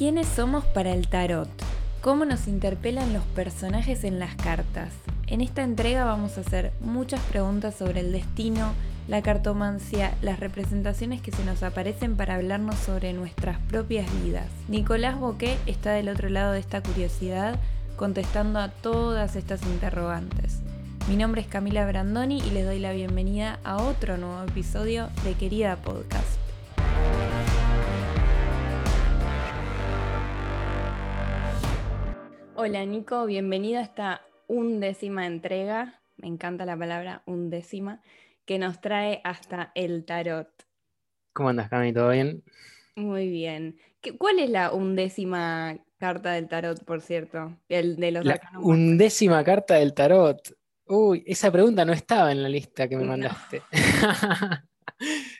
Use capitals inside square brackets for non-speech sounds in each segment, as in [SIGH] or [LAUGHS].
¿Quiénes somos para el tarot? ¿Cómo nos interpelan los personajes en las cartas? En esta entrega vamos a hacer muchas preguntas sobre el destino, la cartomancia, las representaciones que se nos aparecen para hablarnos sobre nuestras propias vidas. Nicolás Boqué está del otro lado de esta curiosidad contestando a todas estas interrogantes. Mi nombre es Camila Brandoni y les doy la bienvenida a otro nuevo episodio de Querida Podcast. Hola Nico, bienvenida a esta undécima entrega, me encanta la palabra undécima, que nos trae hasta el tarot. ¿Cómo andas, Cami? ¿Todo bien? Muy bien. ¿Cuál es la undécima carta del tarot, por cierto? El de los la undécima carta del tarot. Uy, esa pregunta no estaba en la lista que me mandaste. [LAUGHS]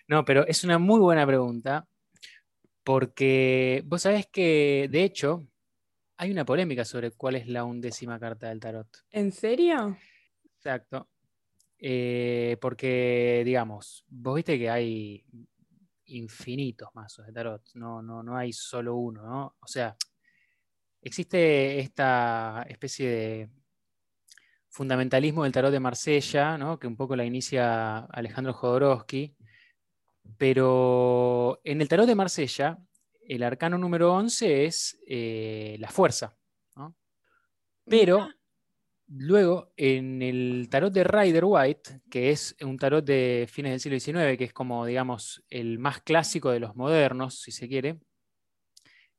no, pero es una muy buena pregunta porque vos sabés que, de hecho, hay una polémica sobre cuál es la undécima carta del tarot. ¿En serio? Exacto. Eh, porque, digamos, vos viste que hay infinitos mazos de tarot, no, no, no hay solo uno, ¿no? O sea, existe esta especie de fundamentalismo del tarot de Marsella, ¿no? que un poco la inicia Alejandro Jodorowsky, pero en el tarot de Marsella el arcano número 11 es eh, la fuerza. Pero luego en el tarot de Rider White, que es un tarot de fines del siglo XIX, que es como, digamos, el más clásico de los modernos, si se quiere,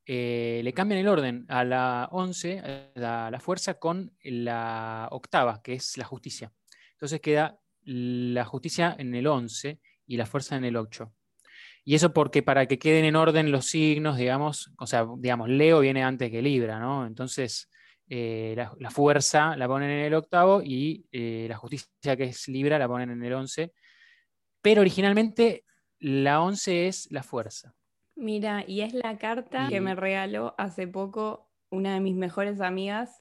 eh, le cambian el orden a la 11, a la fuerza, con la octava, que es la justicia. Entonces queda la justicia en el 11 y la fuerza en el 8. Y eso porque para que queden en orden los signos, digamos, o sea, digamos, Leo viene antes que Libra, ¿no? Entonces, eh, la, fuerza la ponen en el octavo y eh, la justicia que es Libra la ponen en el once. Pero originalmente la once es la fuerza. Mira, y es la carta que me regaló hace poco una de mis mejores amigas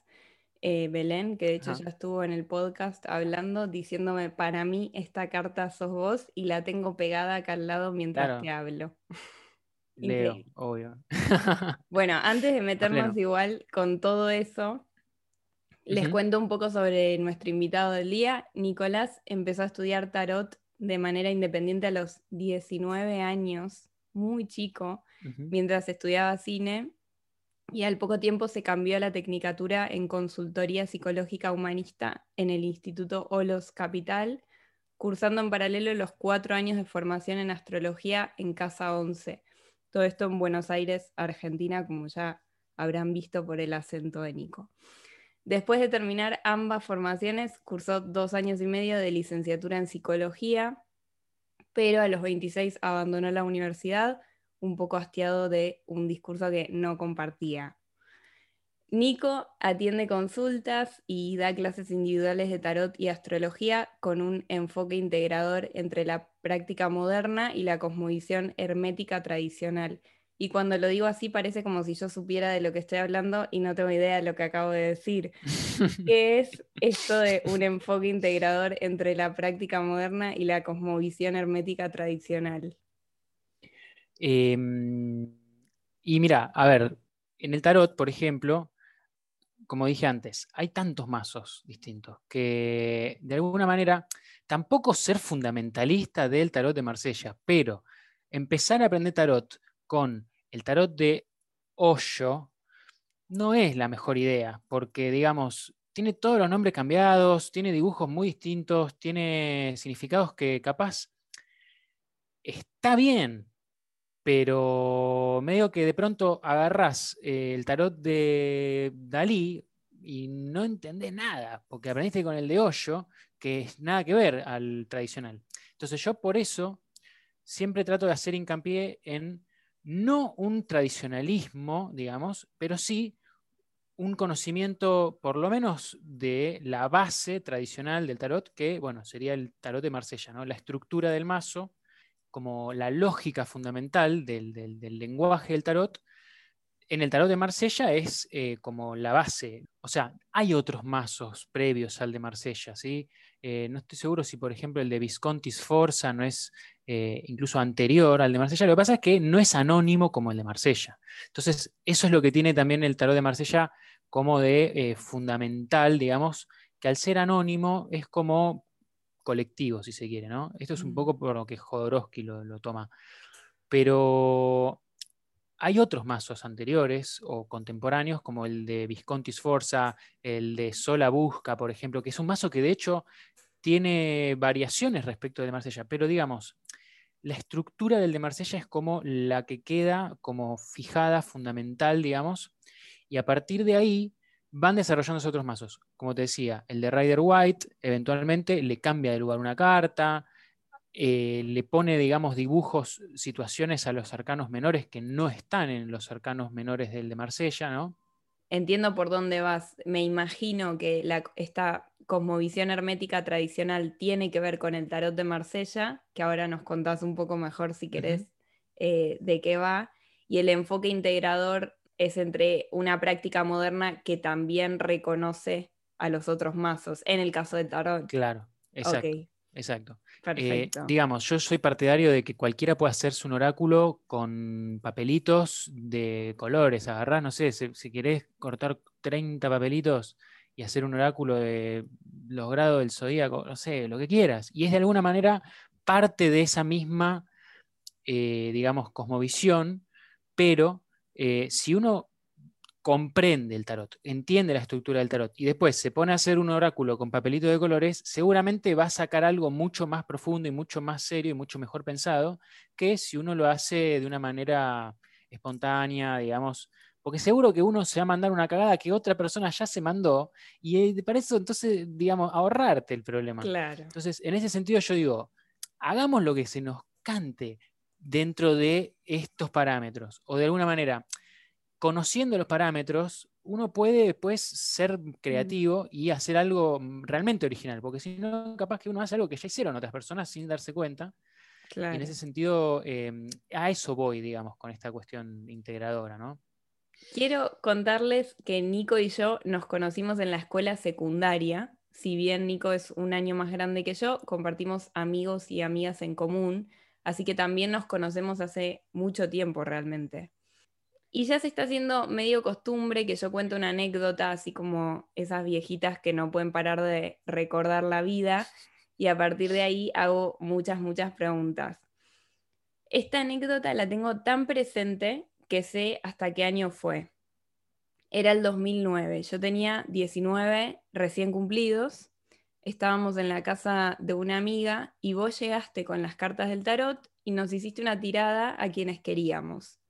eh, Belén, que de hecho ya estuvo en el podcast hablando, diciéndome, para mí esta carta sos vos y la tengo pegada acá al lado mientras te hablo. [LAUGHS] Leo, obvio. bueno, antes de [LAUGHS] meternos igual con todo eso, les cuento un poco sobre nuestro invitado del día. Nicolás empezó a estudiar tarot de manera independiente a los 19 años, muy chico, mientras estudiaba cine y al poco tiempo se cambió a la tecnicatura en consultoría psicológica humanista en el Instituto Olos Capital, cursando en paralelo los cuatro años de formación en astrología en Casa 11. Todo esto en Buenos Aires, Argentina, como ya habrán visto por el acento de Nico. Después de terminar ambas formaciones, cursó dos años y medio de licenciatura en psicología, pero a los 26 abandonó la universidad un poco hastiado de un discurso que no compartía. Nico atiende consultas y da clases individuales de tarot y astrología con un enfoque integrador entre la práctica moderna y la cosmovisión hermética tradicional. Y cuando lo digo así parece como si yo supiera de lo que estoy hablando y no tengo idea de lo que acabo de decir. [LAUGHS] ¿Qué es esto de un enfoque integrador entre la práctica moderna y la cosmovisión hermética tradicional? Em, y mira, a ver, en el tarot, por ejemplo, como dije antes, hay tantos mazos distintos que de alguna manera tampoco ser fundamentalista del tarot de Marsella, pero empezar a aprender tarot con el tarot de Hoyo no es la mejor idea, porque digamos, tiene todos los nombres cambiados, tiene dibujos muy distintos, tiene significados que capaz está bien, pero medio que de pronto agarras eh, el tarot de Dalí y no entendés nada, porque aprendiste con el de Hoyo, que es nada que ver al tradicional. Entonces yo por eso siempre trato de hacer hincapié en no un tradicionalismo, digamos, pero sí un conocimiento por lo menos de la base tradicional del tarot, que bueno, sería el tarot de Marsella, ¿no? La estructura del mazo, como la lógica fundamental del, lenguaje del tarot, en el tarot de Marsella es eh, como la base. O sea, hay otros mazos previos al de Marsella, ¿sí? Eh, no estoy seguro si, por ejemplo, el de Visconti Sforza no es eh, incluso anterior al de Marsella. Lo que pasa es que no es anónimo como el de Marsella. Entonces, eso es lo que tiene también el tarot de Marsella como de fundamental, digamos, que al ser anónimo es como colectivo, si se quiere, ¿no? Esto es un poco por lo que Jodorowsky lo, lo toma. Pero hay otros mazos anteriores o contemporáneos, como el de Visconti Sforza, el de Sola Busca, por ejemplo, que es un mazo que de hecho tiene variaciones respecto de Marsella, pero digamos, la estructura del de Marsella es como la que queda como fijada, fundamental, digamos, y a partir de ahí van desarrollándose otros mazos. Como te decía, el de Rider White eventualmente le cambia de lugar una carta, eh, le pone, digamos, dibujos, situaciones a los arcanos menores que no están en los arcanos menores del de Marsella, ¿no? Entiendo por dónde vas. Me imagino que esta cosmovisión hermética tradicional tiene que ver con el tarot de Marsella, que ahora nos contás un poco mejor si querés eh, de qué va, y el enfoque integrador es entre una práctica moderna que también reconoce a los otros mazos, en el caso del tarot. Claro, exacto. Exacto. Eh, digamos, yo soy partidario de que cualquiera pueda hacerse un oráculo con papelitos de colores. Agarrás, no sé, si, querés cortar 30 papelitos y hacer un oráculo de los grados del zodíaco, no sé, lo que quieras. Y es de alguna manera parte de esa misma, eh, digamos, cosmovisión, pero eh, si uno comprende el tarot, entiende la estructura del tarot y después se pone a hacer un oráculo con papelito de colores, seguramente va a sacar algo mucho más profundo y mucho más serio y mucho mejor pensado que si uno lo hace de una manera espontánea, digamos, porque seguro que uno se va a mandar una cagada que otra persona ya se mandó y para eso entonces, digamos, ahorrarte el problema. Claro. Entonces, en ese sentido yo digo, hagamos lo que se nos cante dentro de estos parámetros o de alguna manera conociendo los parámetros, uno puede después ser creativo y hacer algo mm, realmente original, porque si no, capaz que uno hace algo que ya hicieron otras personas sin darse cuenta. Y en ese sentido, em, a eso voy, digamos, con esta cuestión integradora, ¿no? Quiero contarles que Nico y yo nos conocimos en la escuela secundaria. Si bien Nico es un año más grande que yo, compartimos amigos y amigas en común, así que también nos conocemos hace mucho tiempo realmente. Y ya se está haciendo medio costumbre que yo cuente una anécdota, así como esas viejitas que no pueden parar de recordar la vida, y a partir de ahí hago muchas, muchas preguntas. Esta anécdota la tengo tan presente que sé hasta qué año fue. Era el 2009, yo tenía 19 recién cumplidos, estábamos en la casa de una amiga y vos llegaste con las cartas del tarot y nos hiciste una tirada a quienes queríamos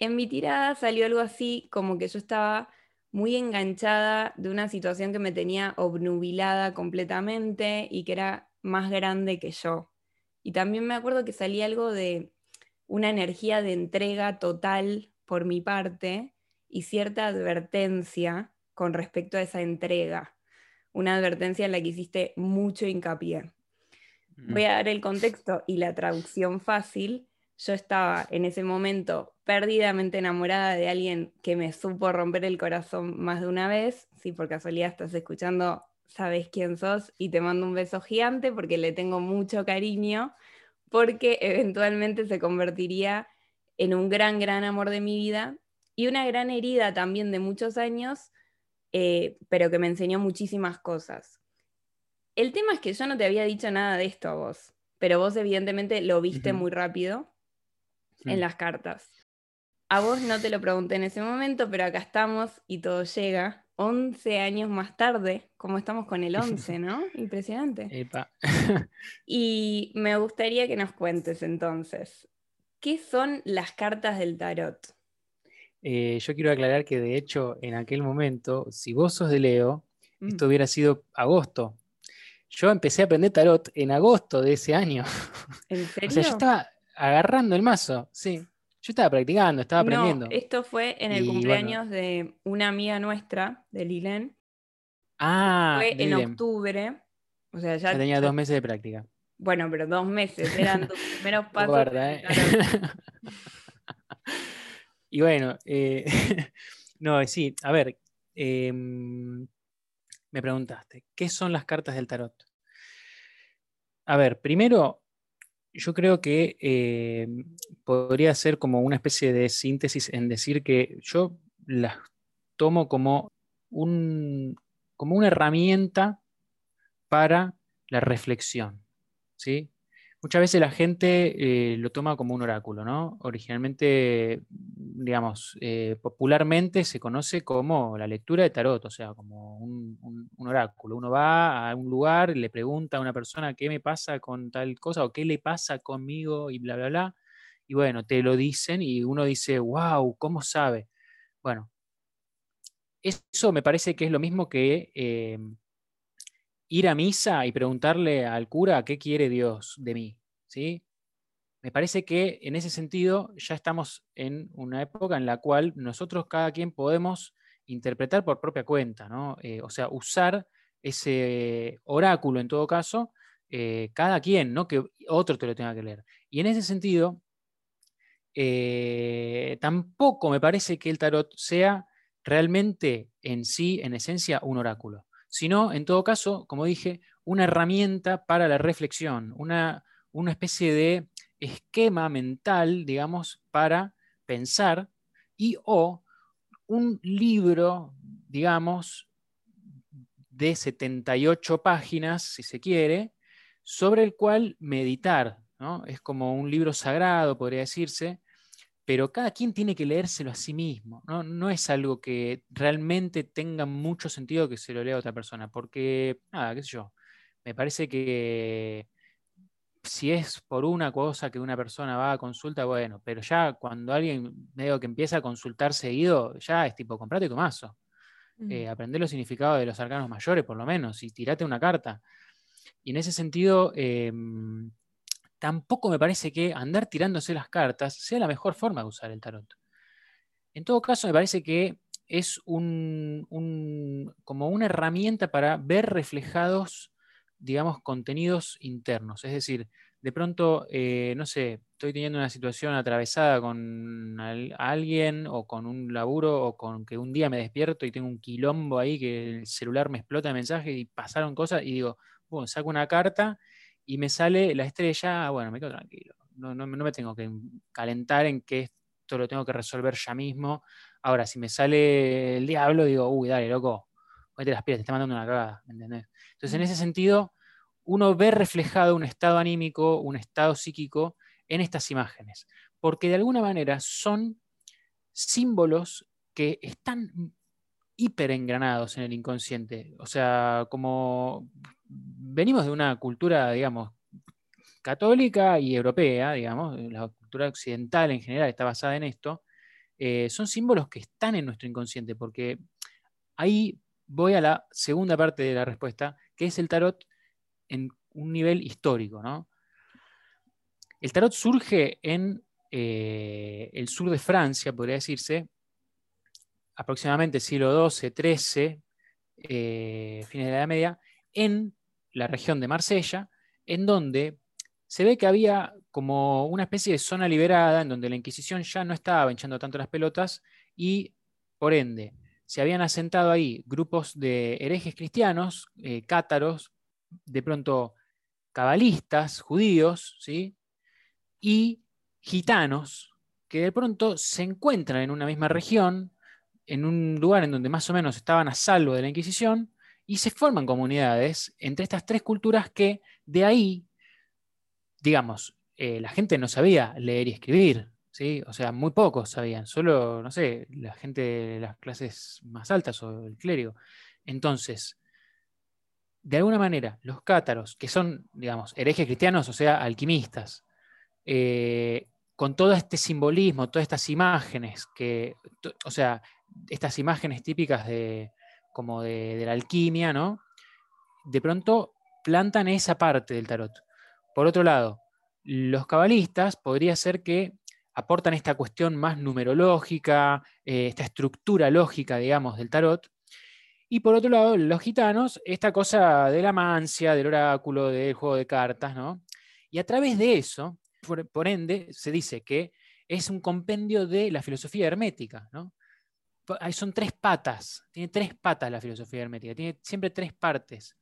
en mi tirada salió algo así como que yo estaba muy enganchada de una situación que me tenía obnubilada completamente y que era más grande que yo. Y también me acuerdo que salía algo de una energía de entrega total por mi parte y cierta advertencia con respecto a esa entrega. Una advertencia en la que hiciste mucho hincapié. Voy a dar el contexto y la traducción fácil. Yo estaba en ese momento perdidamente enamorada de alguien que me supo romper el corazón más de una vez. Si por casualidad estás escuchando, sabes quién sos y te mando un beso gigante porque le tengo mucho cariño, porque eventualmente se convertiría en un gran, gran amor de mi vida y una gran herida también de muchos años, eh, pero que me enseñó muchísimas cosas. El tema es que yo no te había dicho nada de esto a vos, pero vos evidentemente lo viste muy rápido en las cartas. A vos no te lo pregunté en ese momento, pero acá estamos y todo llega. 11 años más tarde, como estamos con el 11, ¿no? [LAUGHS] Impresionante. [LAUGHS] y me gustaría que nos cuentes entonces, ¿qué son las cartas del tarot? Eh, yo quiero aclarar que de hecho en aquel momento, si vos sos de Leo, mm. esto hubiera sido agosto. Yo empecé a aprender tarot en agosto de ese año. [LAUGHS] ¿En serio? o sea, yo estaba agarrando el mazo, sí. Yo estaba practicando, estaba aprendiendo. No, esto fue en el cumpleaños de una amiga nuestra, de Lilen. Ah, fue en octubre. O sea, ya, tenía dos meses de práctica. Bueno, pero dos meses, eran tus [LAUGHS] primeros pasos. ¿eh? [LAUGHS] y bueno, eh, [LAUGHS] no, sí, a ver, em, me preguntaste, ¿qué son las cartas del tarot? A ver, primero, yo creo que em, podría ser como una especie de síntesis en decir que yo las tomo como, un, como una herramienta para la reflexión. ¿sí? Muchas veces la gente eh, lo toma como un oráculo, ¿no? Originalmente, digamos, eh, popularmente se conoce como la lectura de tarot, o sea, como un, oráculo. Uno va a un lugar, le pregunta a una persona qué me pasa con tal cosa o qué le pasa conmigo y bla, bla, bla. Y bueno, te lo dicen y uno dice, wow, ¿cómo sabe? Bueno, eso me parece que es lo mismo que eh, ir a misa y preguntarle al cura qué quiere Dios de mí, ¿sí? Me parece que en ese sentido ya estamos en una época en la cual nosotros cada quien podemos interpretar por propia cuenta, ¿no? Eh, o sea, usar ese oráculo en todo caso, eh, cada quien, no que otro te lo tenga que leer. Y en ese sentido, eh, tampoco me parece que el tarot sea realmente en sí, en esencia, un oráculo sino, en todo caso, como dije, una herramienta para la reflexión, una, una especie de esquema mental, digamos, para pensar y o un libro, digamos, de 78 páginas, si se quiere, sobre el cual meditar. ¿no? Es como un libro sagrado, podría decirse, pero cada quien tiene que leérselo a sí mismo. ¿no? es algo que realmente tenga mucho sentido que se lo lea a otra persona, porque, nada, qué sé yo, me parece que si es por una cosa que una persona va a consulta, bueno, pero ya cuando alguien medio que empieza a consultar seguido, ya es tipo, comprate tu mazo. Eh, aprender los significados de los arcanos mayores, por lo menos, y tirate una carta. Y en ese sentido, em, tampoco me parece que andar tirándose las cartas sea la mejor forma de usar el tarot. En todo caso, me parece que es un, como una herramienta para ver reflejados, digamos, contenidos internos. Es decir, de pronto, eh, no sé, estoy teniendo una situación atravesada con alguien o con un laburo o con que un día me despierto y tengo un quilombo ahí que el celular me explota de mensaje y pasaron cosas y digo, bueno, saco una carta y me sale la estrella, bueno, me quedo tranquilo. No, no, me tengo que calentar en que esto lo tengo que resolver ya mismo. Ahora, si me sale el diablo, digo, uy, dale, loco, ponete las pilas, te está mandando una cagada. Entonces, en ese sentido, uno ve reflejado un estado anímico, un estado psíquico en estas imágenes, porque de alguna manera son símbolos que están hiper engranados en el inconsciente. O sea, como venimos de una cultura, digamos, católica y europea, digamos, la cultura occidental en general está basada en esto, eh, son símbolos que están en nuestro inconsciente, porque ahí voy a la segunda parte de la respuesta, que es el tarot en un nivel histórico. ¿no? El tarot surge en eh, el sur de Francia, podría decirse, aproximadamente siglo XII, XIII, eh, fines de la Edad Media, en la región de Marsella, en donde se ve que había como una especie de zona liberada en donde la Inquisición ya no estaba hinchando tanto las pelotas y, por ende, se habían asentado ahí grupos de herejes cristianos, eh, cátaros, de pronto cabalistas, judíos, ¿sí? y gitanos, que de pronto se encuentran en una misma región, en un lugar en donde más o menos estaban a salvo de la Inquisición, y se forman comunidades entre estas tres culturas que de ahí, digamos, eh, la gente no sabía leer y escribir, ¿sí? O sea, muy pocos sabían, solo, no sé, la gente de las clases más altas o el clérigo. Entonces, de alguna manera, los cátaros, que son, digamos, herejes cristianos, o sea, alquimistas, eh, con todo este simbolismo, todas estas imágenes, que, o sea, estas imágenes típicas de, como de, la alquimia, ¿no? De pronto plantan esa parte del tarot. Por otro lado, los cabalistas podría ser que aportan esta cuestión más numerológica, eh, esta estructura lógica, digamos, del tarot. Y por otro lado, los gitanos, esta cosa de la mancia, del oráculo, del juego de cartas, ¿no? Y a través de eso, por, ende, se dice que es un compendio de la filosofía hermética, ¿no? Son tres patas, tiene tres patas la filosofía hermética, tiene siempre tres partes.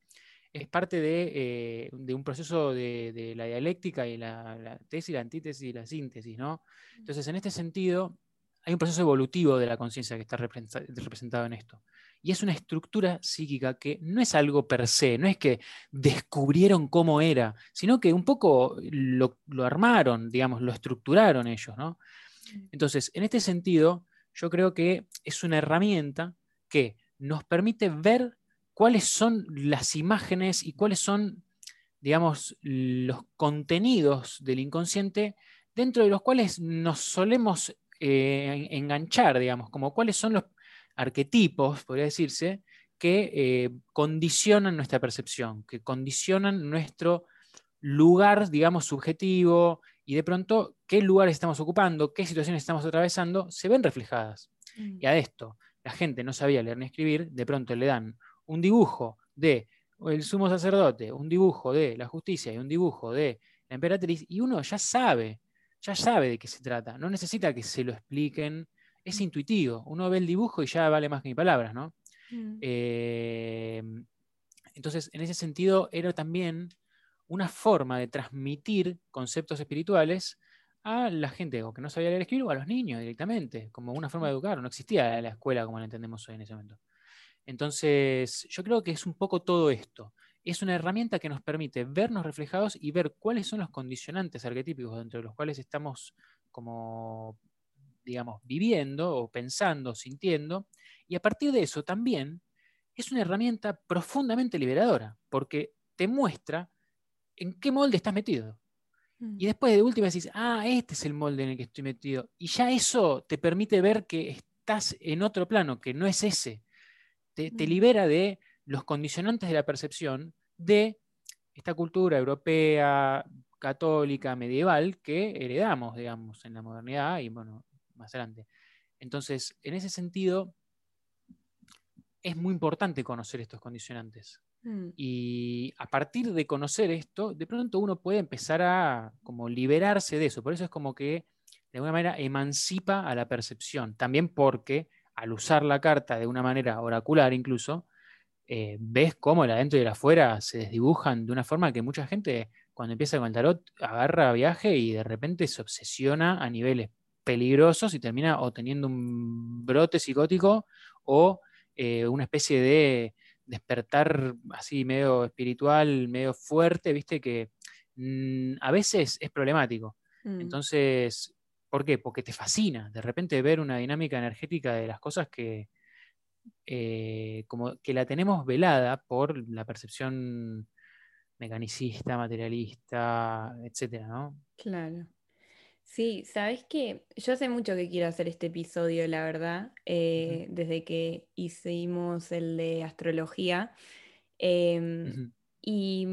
Es parte de, eh, un proceso de, la dialéctica y la, tesis, la antítesis y la síntesis, ¿no? Entonces, en este sentido, hay un proceso evolutivo de la conciencia que está representado en esto. Y es una estructura psíquica que no es algo per se, no es que descubrieron cómo era, sino que un poco lo, armaron, digamos, lo estructuraron ellos. ¿no? Entonces, en este sentido, yo creo que es una herramienta que nos permite ver cuáles son las imágenes y cuáles son, digamos, los contenidos del inconsciente dentro de los cuales nos solemos eh, enganchar, digamos, como cuáles son los arquetipos, podría decirse, que eh, condicionan nuestra percepción, que condicionan nuestro lugar, digamos, subjetivo, y de pronto qué lugares estamos ocupando, qué situaciones estamos atravesando, se ven reflejadas. Mm. Y a esto, la gente no sabía leer ni escribir, de pronto le dan un dibujo de el sumo sacerdote, un dibujo de la justicia y un dibujo de la emperatriz, y uno ya sabe, ya sabe de qué se trata, no necesita que se lo expliquen, es intuitivo. Uno ve el dibujo y ya vale más que mi palabras, ¿no? Mm. Eh, entonces, en ese sentido, era también una forma de transmitir conceptos espirituales a la gente o que no sabía leer escribir o a los niños directamente, como una forma de educar. No existía la escuela como la entendemos hoy en ese momento. Entonces, yo creo que es un poco todo esto. Es una herramienta que nos permite vernos reflejados y ver cuáles son los condicionantes arquetípicos dentro de los cuales estamos como digamos, viviendo o pensando, sintiendo, y a partir de eso también es una herramienta profundamente liberadora, porque te muestra en qué molde estás metido. Mm. Y después de última decís, ah, este es el molde en el que estoy metido. Y ya eso te permite ver que estás en otro plano, que no es ese. Te, te mm. libera de los condicionantes de la percepción de esta cultura europea, católica, medieval, que heredamos, digamos, en la modernidad y bueno, más grande. Entonces, en ese sentido, es muy importante conocer estos condicionantes. Mm. Y a partir de conocer esto, de pronto uno puede empezar a como liberarse de eso. Por eso es como que de alguna manera emancipa a la percepción. También porque al usar la carta de una manera oracular incluso, eh, ves cómo el adentro y el afuera se desdibujan de una forma que mucha gente cuando empieza con el tarot agarra viaje y de repente se obsesiona a niveles peligrosos y termina o teniendo un brote psicótico o eh, una especie de despertar así medio espiritual, medio fuerte, viste, que mm, a veces es problemático. Mm. Entonces, ¿por qué? Porque te fascina de repente ver una dinámica energética de las cosas que, eh, como que la tenemos velada por la percepción mecanicista, materialista, etcétera, ¿no? Claro. Sí, sabes que yo hace mucho que quiero hacer este episodio, la verdad, eh, desde que hicimos el de astrología. Em, y,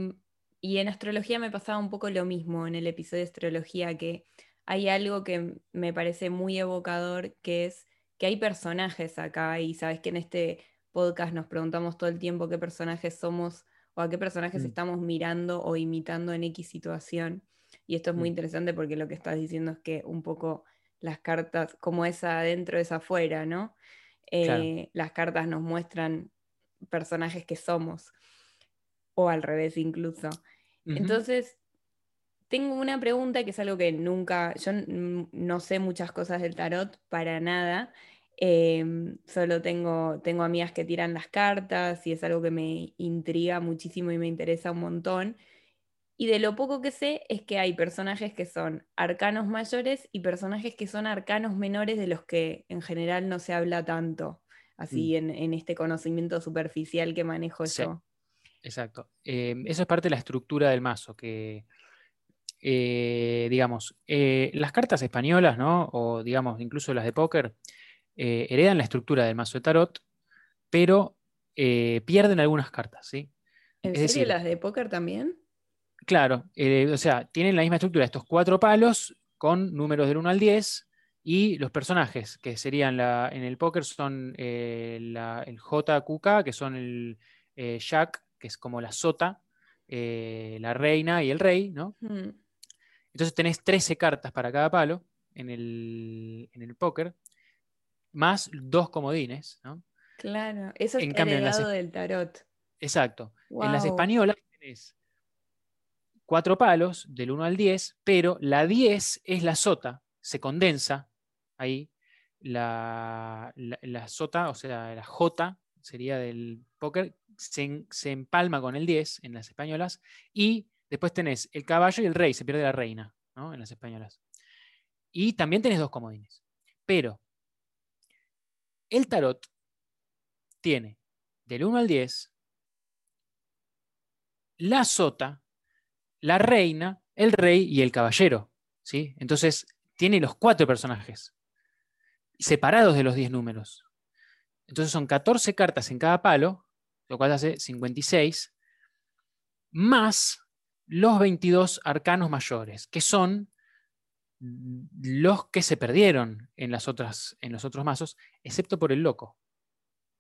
en astrología me pasaba un poco lo mismo en el episodio de astrología, que hay algo que me parece muy evocador, que es que hay personajes acá y sabes que en este podcast nos preguntamos todo el tiempo qué personajes somos o a qué personajes mm. estamos mirando o imitando en X situación. Y esto es muy mm. interesante porque lo que estás diciendo es que un poco las cartas, como es adentro, es afuera, ¿no? Eh, las cartas nos muestran personajes que somos, o al revés incluso. Entonces, tengo una pregunta que es algo que nunca, yo no sé muchas cosas del tarot para nada, em, solo tengo, tengo amigas que tiran las cartas y es algo que me intriga muchísimo y me interesa un montón. Y de lo poco que sé es que hay personajes que son arcanos mayores y personajes que son arcanos menores de los que en general no se habla tanto, así mm. en, este conocimiento superficial que manejo yo. Exacto. Em, eso es parte de la estructura del mazo, que eh, digamos, eh, las cartas españolas, ¿no? O digamos, incluso las de póker, eh, heredan la estructura del mazo de tarot, pero pierden algunas cartas, ¿sí? ¿En serio las de póker también? Claro, eh, o sea, tienen la misma estructura, estos cuatro palos con números del 1 al 10 y los personajes, que serían la, en el póker son eh, el JQK, que son el eh, Jack, que es como la sota, la reina y el rey, ¿no? Hmm. Entonces tenés 13 cartas para cada palo, en el, en el póker, más dos comodines, ¿no? Claro, eso es en cambio, del tarot. Exacto. En las españolas tenés cuatro palos del 1 al 10, pero la 10 es la sota, se condensa ahí. La, la, sota, o sea, la J sería del póker, se, se, empalma con el 10 en las españolas y después tenés el caballo y el rey, se pierde la reina ¿no? en las españolas. Y también tenés dos comodines. Pero el tarot tiene del 1 al 10 la sota, la reina, el rey y el caballero. ¿sí? Entonces, tiene los cuatro personajes separados de los 10 números. Entonces son 14 cartas en cada palo, lo cual hace 56, más los 22 arcanos mayores, que son los que se perdieron en, las otras, en los otros mazos, excepto por el loco.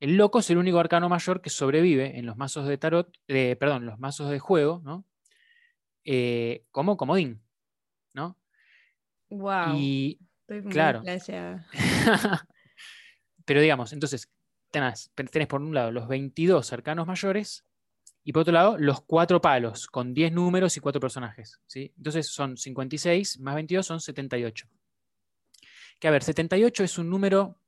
El loco es el único arcano mayor que sobrevive en los mazos de tarot, perdón, los mazos de juego, ¿no? Eh, como comodín, ¿no? Wow. Y claro. [LAUGHS] Pero digamos, entonces, tenés, tenés por un lado los 22 arcanos mayores y por otro lado los cuatro palos con 10 números y cuatro personajes. ¿sí? Entonces son 56 más 22 son 78. Que a ver, 78 es un número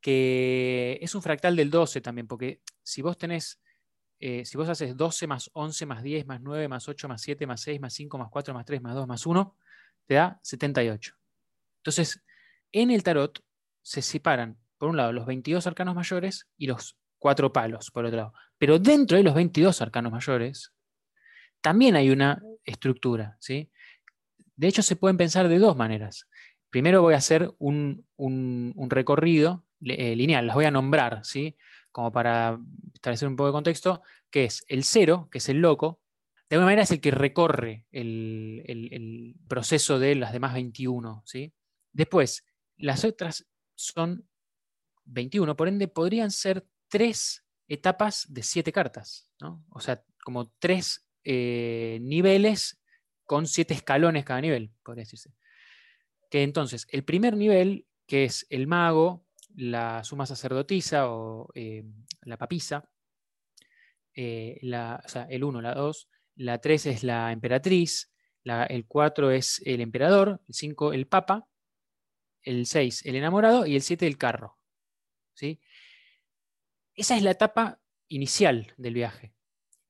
que es un fractal del 12 también, porque si vos tenés, eh, si vos haces 12 más 11 más 10 más 9 más 8 más 7 más 6 más 5 más 4 más 3 más 2 más 1, te da 78. Entonces, en el tarot se separan, por un lado, los 22 arcanos mayores y los cuatro palos, por otro lado. Pero dentro de los 22 arcanos mayores, también hay una estructura. ¿sí? De hecho, se pueden pensar de dos maneras. Primero voy a hacer un, recorrido eh, lineal, las voy a nombrar, ¿sí? Como para establecer un poco de contexto, que es el cero, que es el loco, de alguna manera es el que recorre el, proceso de las demás 21. ¿sí? Después, las otras son 21, por ende podrían ser tres etapas de siete cartas, ¿no? O sea, como tres eh, niveles con siete escalones cada nivel, podría decirse. Que entonces, el primer nivel, que es el mago, la suma sacerdotisa o eh, la papisa, eh, o sea, el 1, la 2, la 3 es la emperatriz, el 4 es el emperador, el 5 el papa, el 6 el enamorado y el 7 el carro. ¿sí? Esa es la etapa inicial del viaje,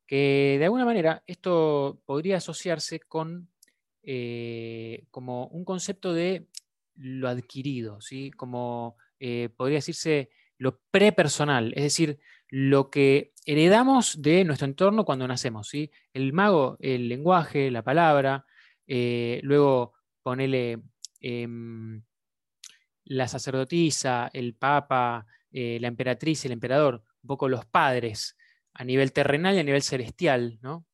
que de alguna manera esto podría asociarse con eh, como un concepto de lo adquirido, ¿sí? como eh, podría decirse lo prepersonal, es decir, lo que heredamos de nuestro entorno cuando nacemos. ¿sí? El mago, el lenguaje, la palabra, eh, luego ponele em, la sacerdotisa, el papa, eh, la emperatriz, el emperador, un poco los padres a nivel terrenal y a nivel celestial, ¿no?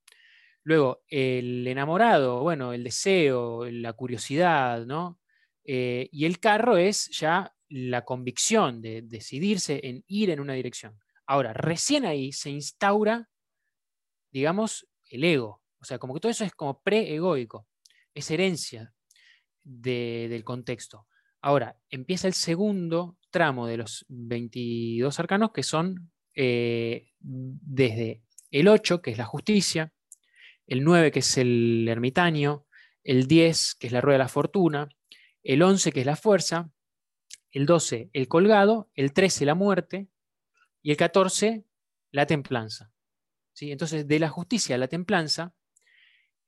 Luego, el enamorado, bueno, el deseo, la curiosidad, ¿no? Y el carro es ya la convicción de decidirse en ir en una dirección. Ahora, recién ahí se instaura, digamos, el ego. O sea, como que todo eso es como pre-egoico, es herencia del contexto. Ahora, empieza el segundo tramo de los 22 arcanos, que son eh, desde el 8, que es la justicia, el 9, que es el ermitaño, el 10, que es la rueda de la fortuna, el 11, que es la fuerza, el 12, el colgado, el 13, la muerte, y el 14, la templanza. ¿Sí? Entonces, de la justicia a la templanza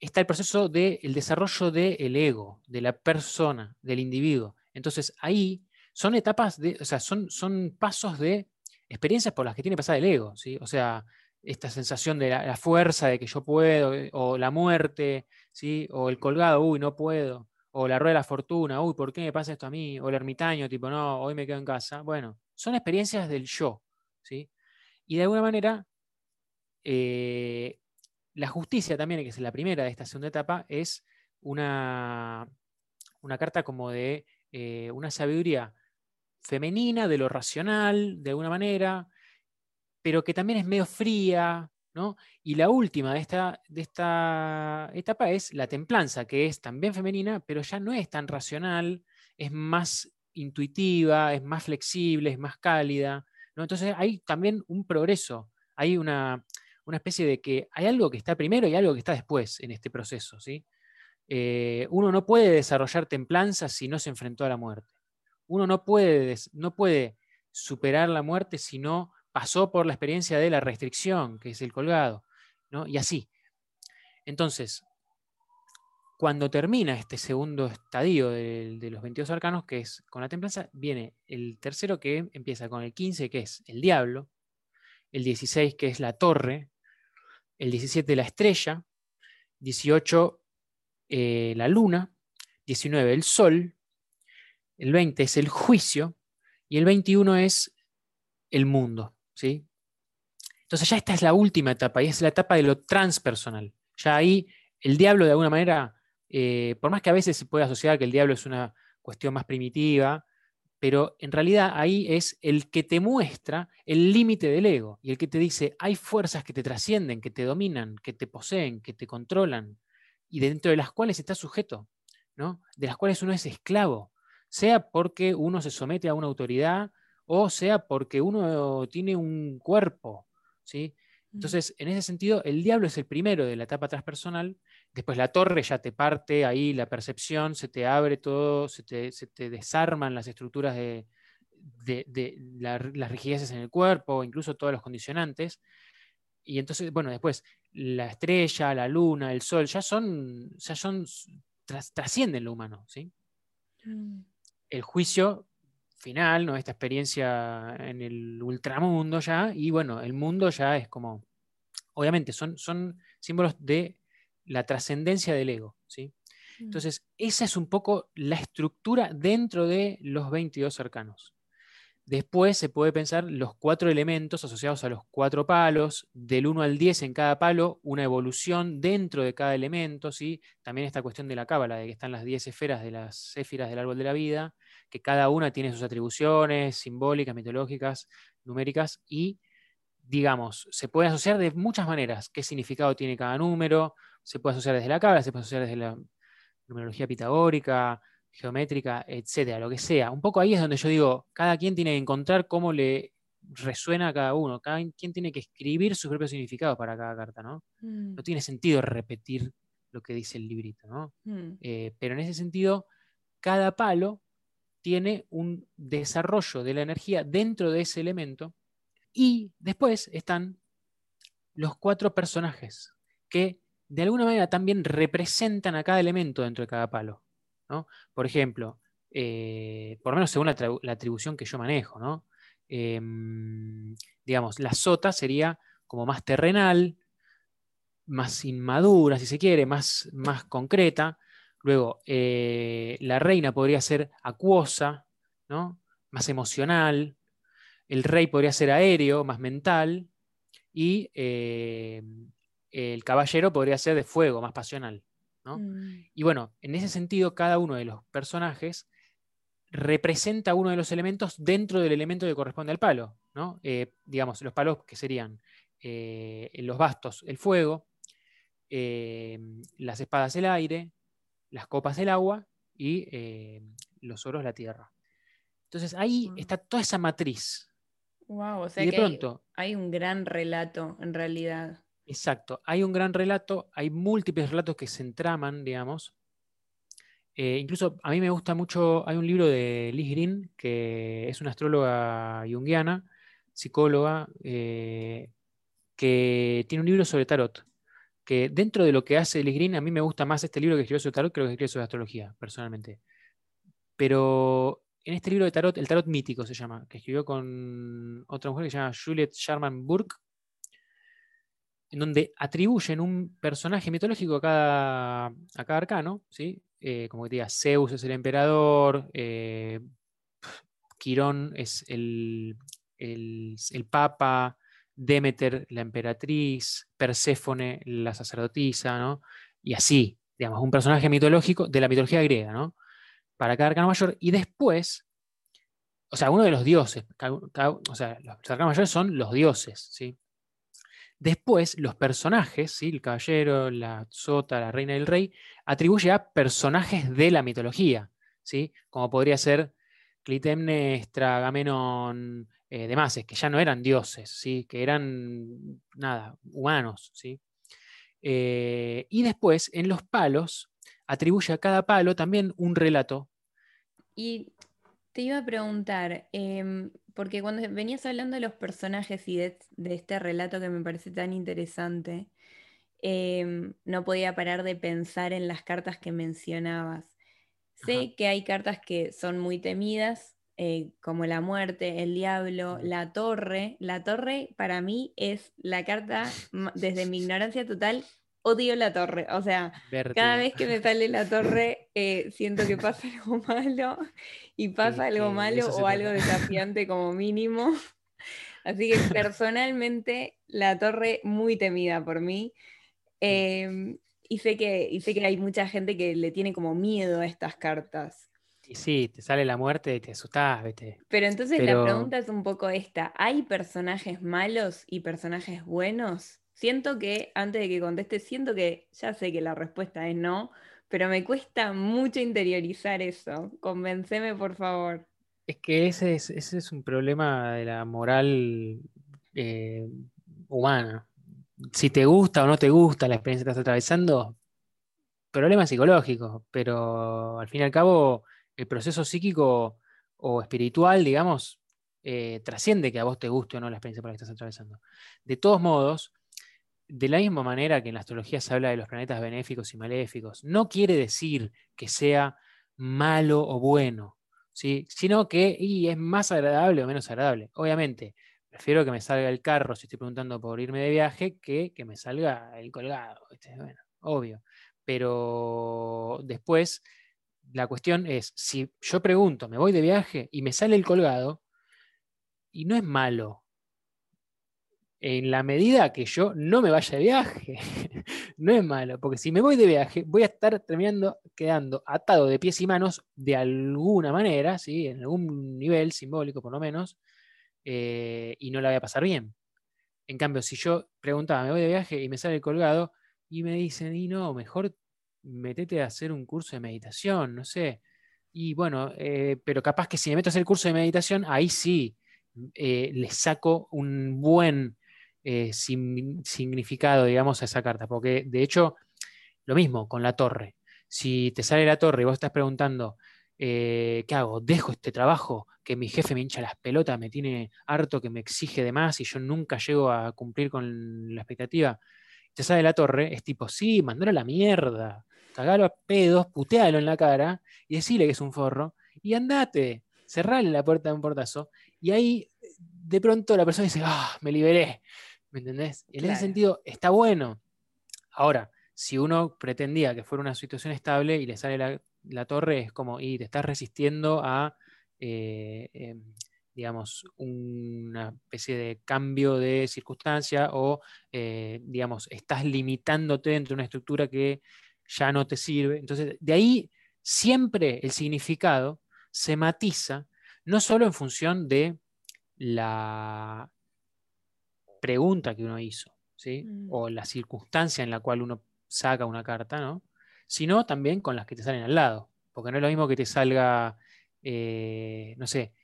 está el proceso del desarrollo del ego, de la persona, del individuo. Entonces ahí son etapas de, o sea, son, son pasos de experiencias por las que tiene que pasar el ego, ¿sí? O sea, esta sensación de la, fuerza de que yo puedo, eh, o la muerte, ¿sí? O el colgado, uy, no puedo, o la rueda de la fortuna, uy, ¿por qué me pasa esto a mí? O el ermitaño, tipo, no, hoy me quedo en casa. Bueno, son experiencias del yo, ¿sí? Y de alguna manera, eh, la justicia también, que es la primera de esta segunda etapa, es una, una carta como de eh, una sabiduría femenina, de lo racional, de alguna manera, pero que también es medio fría, Y la última de esta, de esta etapa es la templanza, que es también femenina, pero ya no es tan racional, es más intuitiva, es más flexible, es más cálida. ¿no? Entonces hay también un progreso, hay una, especie de que hay algo que está primero y algo que está después en este proceso. ¿sí? Eh, uno no puede desarrollar templanza si no se enfrentó a la muerte. Uno no puede, no puede superar la muerte si no pasó por la experiencia de la restricción, que es el colgado. ¿no? Y así. Entonces, cuando termina este segundo estadio de, los 22 arcanos, que es con la templanza, viene el tercero que empieza con el 15, que es el diablo, el 16, que es la torre, el 17, la estrella, 18, eh, la luna, 19, el sol, el 20 es el juicio y el 21 es el mundo. ¿Sí? Entonces ya esta es la última etapa y es la etapa de lo transpersonal. Ya ahí el diablo de alguna manera, eh, por más que a veces se puede asociar que el diablo es una cuestión más primitiva, pero en realidad ahí es el que te muestra el límite del ego y el que te dice, hay fuerzas que te trascienden, que te dominan, que te poseen, que te controlan y dentro de las cuales estás sujeto, ¿no? de las cuales uno es esclavo sea porque uno se somete a una autoridad o sea porque uno tiene un cuerpo. ¿sí? Mm. Entonces, en ese sentido, el diablo es el primero de la etapa transpersonal. Después la torre ya te parte ahí la percepción, se te abre todo, se te, desarman las estructuras de, las rigideces en el cuerpo, incluso todos los condicionantes. Y entonces, bueno, después la estrella, la luna, el sol, ya son, ya son trascienden lo humano, ¿sí? Mm el juicio final, ¿no? Esta experiencia en el ultramundo ya, y bueno, el mundo ya es como, obviamente, son, son símbolos de la trascendencia del ego, ¿sí? Mm. Entonces, esa es un poco la estructura dentro de los 22 arcanos. Después se puede pensar los cuatro elementos asociados a los cuatro palos, del 1 al 10 en cada palo, una evolución dentro de cada elemento, ¿sí? También esta cuestión de la cábala, de que están las 10 esferas de las éfiras del árbol de la vida, que cada una tiene sus atribuciones simbólicas, mitológicas, numéricas, y, digamos, se puede asociar de muchas maneras. ¿Qué significado tiene cada número? Se puede asociar desde la cábala, se puede asociar desde la numerología pitagórica, geométrica, etcétera, lo que sea. Un poco ahí es donde yo digo, cada quien tiene que encontrar cómo le resuena a cada uno, cada quien tiene que escribir su propio significado para cada carta, ¿no? Mm. No tiene sentido repetir lo que dice el librito, ¿no? Mm. Eh, pero en ese sentido, cada palo tiene un desarrollo de la energía dentro de ese elemento y después están los cuatro personajes que de alguna manera también representan a cada elemento dentro de cada palo. Por ejemplo, eh, por lo menos según la, atribución que yo manejo, em, digamos, la sota sería como más terrenal, más inmadura, si se quiere, más, más concreta. Luego, eh, la reina podría ser acuosa, ¿no? más emocional. El rey podría ser aéreo, más mental. Y eh, el caballero podría ser de fuego, más pasional. Mm. Y bueno, en ese sentido, cada uno de los personajes representa uno de los elementos dentro del elemento que corresponde al palo. ¿no? Eh, digamos, los palos que serían eh, los bastos, el fuego, eh, las espadas, el aire, las copas, el agua y los oros, la tierra. Entonces ahí está toda esa matriz. Wow, o sea que pronto, hay un gran relato en realidad. Exacto. Hay un gran relato, hay múltiples relatos que se entraman, digamos. Eh, incluso a mí me gusta mucho, hay un libro de Liz Green, que es una astróloga junguiana, psicóloga, eh, que tiene un libro sobre tarot. Que dentro de lo que hace Liz Green, a mí me gusta más este libro que escribió sobre tarot que lo que escribe sobre astrología, personalmente. Pero en este libro de tarot, el tarot mítico se llama, que escribió con otra mujer que se llama Juliet Sharman Burke, en donde atribuyen un personaje mitológico a cada, a cada arcano, ¿sí? Eh, como que diga, Zeus es el emperador, eh, Quirón es el, el, papa, Demeter la emperatriz, Perséfone la sacerdotisa, ¿no? Y así, digamos, un personaje mitológico de la mitología griega, ¿no? Para cada arcano mayor. Y después, o sea, uno de los dioses, o sea, los arcanos mayores son los dioses, ¿sí? Después, los personajes, ¿sí? el caballero, la sota, la reina y el rey, atribuye a personajes de la mitología. ¿sí? Como podría ser Clitemnestra, Agamenón, eh, demás, que ya no eran dioses, ¿sí? que eran, nada, humanos. ¿sí? Eh, y después, en los palos, atribuye a cada palo también un relato. Y te iba a preguntar, em, porque cuando venías hablando de los personajes y de, este relato que me parece tan interesante, em, no podía parar de pensar en las cartas que mencionabas. Sé que hay cartas que son muy temidas, eh, como la muerte, el diablo, la torre. La torre para mí es la carta, desde mi [LAUGHS] ignorancia total, odio la torre. O sea, cada vez que me sale la torre, eh, siento que pasa [LAUGHS] algo malo y pasa algo malo o algo [LAUGHS] desafiante como mínimo. Así que personalmente la torre muy temida por mí. Em, y, sé que, y sé que hay mucha gente que le tiene como miedo a estas cartas. Y sí, te sale la muerte y te asustás, ¿viste? Pero entonces la pregunta es un poco esta: ¿hay personajes malos y personajes buenos? Siento que, antes de que conteste, siento que ya sé que la respuesta es no, pero me cuesta mucho interiorizar eso. Convenceme, por favor. Es que ese es, ese es un problema de la moral eh, humana. Si te gusta o no te gusta la experiencia que estás atravesando, problema psicológico, pero al fin y al cabo el proceso psíquico o espiritual, digamos, eh, trasciende que a vos te guste o no la experiencia por la que estás atravesando. De todos modos, de la misma manera que en la astrología se habla de los planetas benéficos y maléficos, no quiere decir que sea malo o bueno, ¿sí? sino que y es más agradable o menos agradable. Obviamente, prefiero que me salga el carro si estoy preguntando por irme de viaje que que me salga el colgado. Bueno, obvio. Pero después la cuestión es, si yo pregunto, me voy de viaje y me sale el colgado, y no es malo, en la medida que yo no me vaya de viaje, [LAUGHS] no es malo, porque si me voy de viaje voy a estar terminando quedando atado de pies y manos de alguna manera, ¿sí? en algún nivel simbólico por lo menos, eh, y no la voy a pasar bien. En cambio, si yo preguntaba, me voy de viaje y me sale el colgado, y me dicen, y no, mejor metete a hacer un curso de meditación, no sé. Y bueno, eh, pero capaz que si me meto a hacer el curso de meditación, ahí sí eh, le saco un buen eh, significado, digamos, a esa carta. Porque de hecho, lo mismo con la torre. Si te sale la torre y vos estás preguntando, ¿qué hago? ¿Dejo este trabajo que mi jefe me hincha las pelotas, me tiene harto, que me exige de más y yo nunca llego a cumplir con la expectativa? Te sale la torre, es tipo, sí, mandalo a la mierda cagalo a pedos, putealo en la cara y decirle que es un forro y andate, cerrale la puerta de un portazo y ahí de pronto la persona dice, ah, me liberé, ¿me entendés? En ese sentido está bueno. Ahora, si uno pretendía que fuera una situación estable y le sale la, torre, es como, y te estás resistiendo a, eh, em, digamos, una especie de cambio de circunstancia o, eh, digamos, estás limitándote dentro de una estructura que ya no te sirve. Entonces, de ahí siempre el significado se matiza, no solo en función de la pregunta que uno hizo, ¿sí? Mm. o la circunstancia en la cual uno saca una carta, ¿no? sino también con las que te salen al lado. Porque no es lo mismo que te salga, eh, no sé,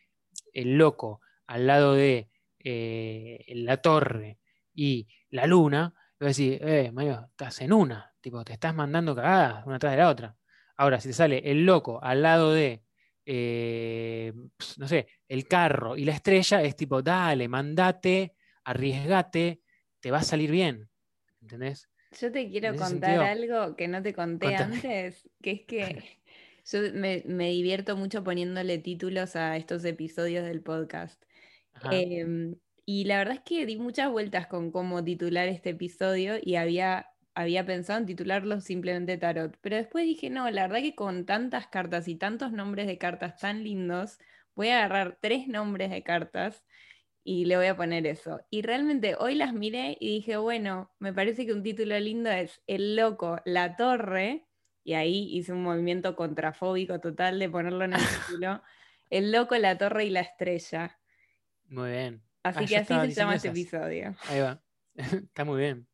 el loco al lado de eh, la torre y la luna, y vas a decir, eh, Mario, estás en una, Tipo, te estás mandando cagadas una tras de la otra. Ahora, si te sale el loco al lado de, eh, no sé, el carro y la estrella, es tipo, dale, mandate, arriesgate, te va a salir bien. ¿Entendés? Yo te quiero contar algo que no te conté antes, que es que [LAUGHS] yo me, divierto mucho poniéndole títulos a estos episodios del podcast. Em, y la verdad es que di muchas vueltas con cómo titular este episodio y había había pensado en titularlo simplemente tarot, pero después dije, no, la verdad que con tantas cartas y tantos nombres de cartas tan lindos, voy a agarrar tres nombres de cartas y le voy a poner eso. Y realmente hoy las miré y dije, bueno, me parece que un título lindo es El loco, la torre, y ahí hice un movimiento contrafóbico total de ponerlo en el [LAUGHS] título, El loco, la torre y la estrella. Muy bien. Así ah, que así se llama este episodio. Ahí va. [LAUGHS] Está muy bien.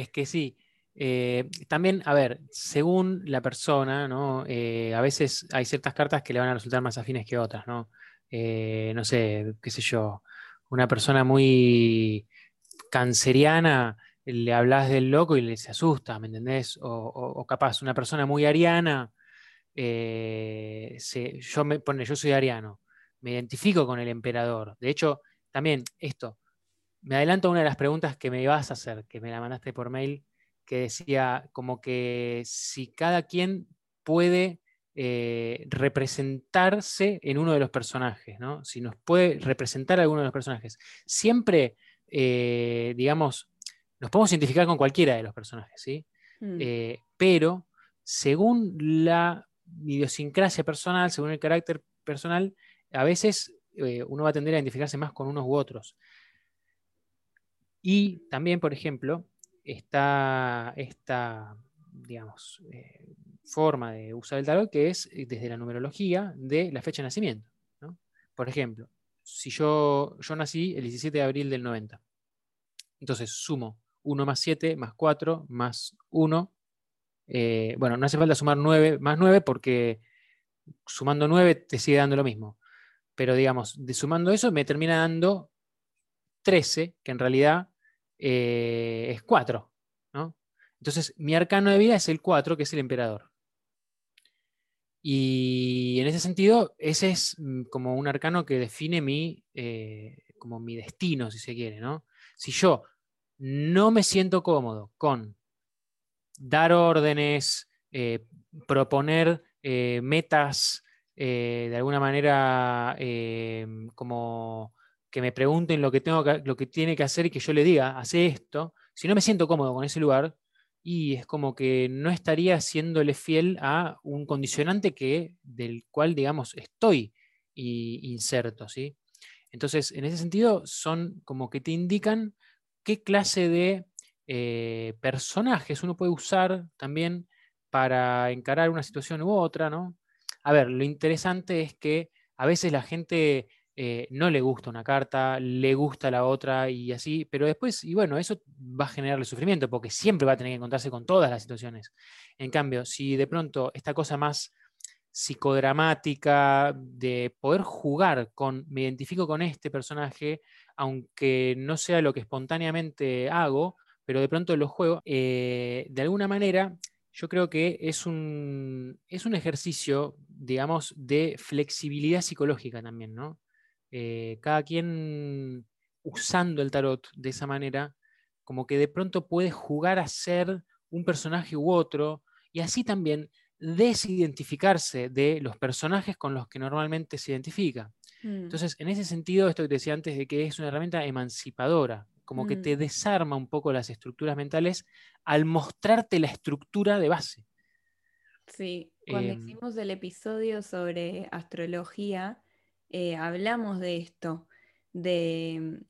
Es que sí, Eh, también, a ver, según la persona, ¿no? Eh, a veces hay ciertas cartas que le van a resultar más afines que otras, ¿no? Eh, no sé, qué sé yo, una persona muy canceriana, le hablas del loco y le se asusta, ¿me entendés? O, capaz, una persona muy ariana, yo, me, pone, yo soy ariano, me identifico con el emperador. De hecho, también esto, me adelanto a una de las preguntas que me ibas a hacer, que me la mandaste por mail que decía como que si cada quien puede eh, representarse en uno de los personajes, ¿no? Si nos puede representar a alguno de los personajes. Siempre, eh, digamos, nos podemos identificar con cualquiera de los personajes, ¿sí? Mm. Eh, pero según la idiosincrasia personal, según el carácter personal, a veces uno va a tender a identificarse más con unos u otros. Y también, por ejemplo, está esta, digamos, eh, forma de usar el tarot que es eh, desde la numerología de la fecha de nacimiento. Por ejemplo, si yo, yo nací el 17 de abril del 90, entonces sumo 1 más 7 más 4 más 1. Eh, bueno, no hace falta sumar 9 más 9 porque sumando 9 te sigue dando lo mismo. Pero digamos, de sumando eso me termina dando 13, que en realidad eh, es 4. ¿no? Entonces, mi arcano de vida es el 4, que es el emperador. Y en ese sentido, ese es mm, como un arcano que define mi, eh, como mi destino, si se quiere. ¿no? Si yo no me siento cómodo con dar órdenes, eh, proponer metas, de alguna manera como que me pregunten lo que, tengo lo que tiene que hacer y que yo le diga, hace esto, si no me siento cómodo con ese lugar, y es como que no estaría siéndole fiel a un condicionante que, del cual, digamos, estoy inserto, ¿sí? Entonces, en ese sentido, son como que te indican qué clase de eh, personajes uno puede usar también para encarar una situación u otra, ¿no? A ver, lo interesante es que a veces la gente eh, no le gusta una carta, le gusta la otra y así, pero después, y bueno, eso va a generarle sufrimiento porque siempre va a tener que encontrarse con todas las situaciones. En cambio, si de pronto esta cosa más psicodramática, de poder jugar con, me identifico con este personaje, aunque no sea lo que espontáneamente hago, pero de pronto lo juego, eh, de alguna manera yo creo que es un, es un ejercicio, digamos, de flexibilidad psicológica también, ¿no? Eh, cada quien usando el tarot de esa manera, como que de pronto puede jugar a ser un personaje u otro, y así también desidentificarse de los personajes con los que normalmente se identifica. Mm. Entonces, en ese sentido, esto que te decía antes de que es una herramienta emancipadora, como que te mm. desarma un poco las estructuras mentales al mostrarte la estructura de base. Sí, cuando em, hicimos el episodio sobre astrología, eh, hablamos de esto, de,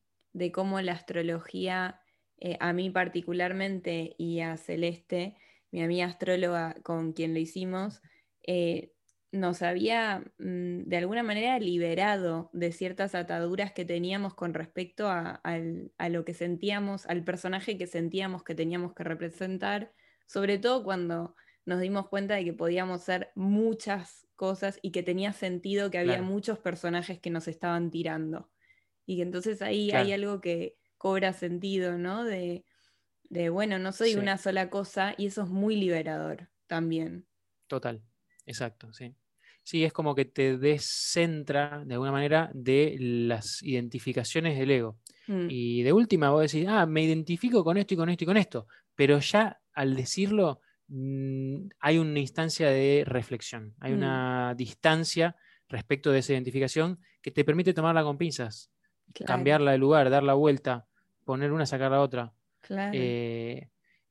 cómo la astrología, eh, a mí particularmente y a Celeste, mi amiga astróloga con quien lo hicimos, eh, nos había mm, de alguna manera liberado de ciertas ataduras que teníamos con respecto a, lo que sentíamos, al personaje que sentíamos que teníamos que representar, sobre todo cuando nos dimos cuenta de que podíamos ser muchas cosas y que tenía sentido que había muchos personajes que nos estaban tirando. Y que entonces ahí hay algo que cobra sentido, ¿no? De, bueno, no soy una sola cosa y eso es muy liberador también. Total, exacto, sí. Sí, es como que te descentra de alguna manera de las identificaciones del ego. Mm. Y de última vos decís, ah, me identifico con esto y con esto y con esto, pero ya al decirlo hay una instancia de reflexión, hay una mm. distancia respecto de esa identificación que te permite tomarla con pinzas, cambiarla de lugar, dar la vuelta, poner una, sacar la otra. Eh,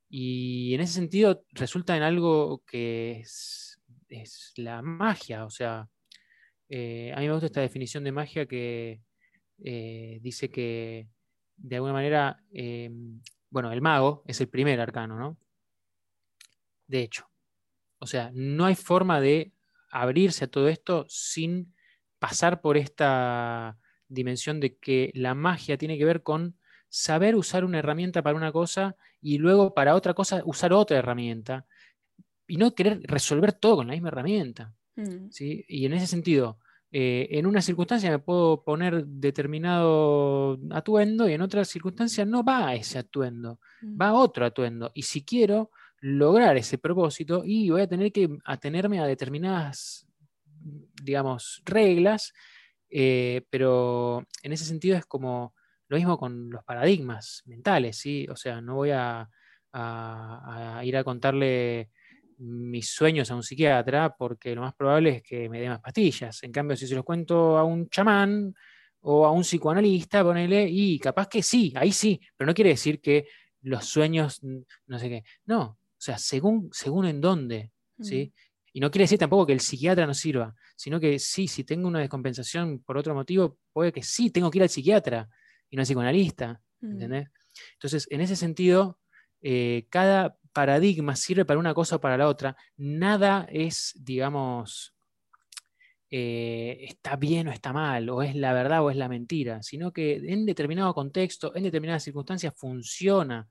y en ese sentido resulta en algo que es, la magia, o sea, eh, a mí me gusta esta definición de magia que eh, dice que de alguna manera, bueno, el mago es el primer arcano, ¿no? De hecho. O sea, no hay forma de abrirse a todo esto sin pasar por esta dimensión de que la magia tiene que ver con saber usar una herramienta para una cosa y luego para otra cosa usar otra herramienta y no querer resolver todo con la misma herramienta. Mm. ¿sí? Y en ese sentido, eh, en una circunstancia me puedo poner determinado atuendo y en otra circunstancia no va ese atuendo, mm. va otro atuendo. Y si quiero lograr ese propósito, y voy a tener que atenerme a determinadas, digamos, reglas, eh, pero en ese sentido es como lo mismo con los paradigmas mentales, ¿sí? O sea, no voy a ir a contarle mis sueños a un psiquiatra porque lo más probable es que me dé más pastillas. En cambio, si se los cuento a un chamán o a un psicoanalista, ponele, y capaz que sí, ahí sí, pero no quiere decir que los sueños, no sé qué. No, o sea, según, según en dónde, ¿sí? Y no quiere decir tampoco que el psiquiatra no sirva, sino que sí, si tengo una descompensación por otro motivo, puede que sí, tengo que ir al psiquiatra y no al psicoanalista, mm. ¿entendés? Entonces, en ese sentido, eh, cada paradigma sirve para una cosa o para la otra. Nada es, digamos, eh, está bien o está mal, o es la verdad o es la mentira, sino que en determinado contexto, en determinadas circunstancias funciona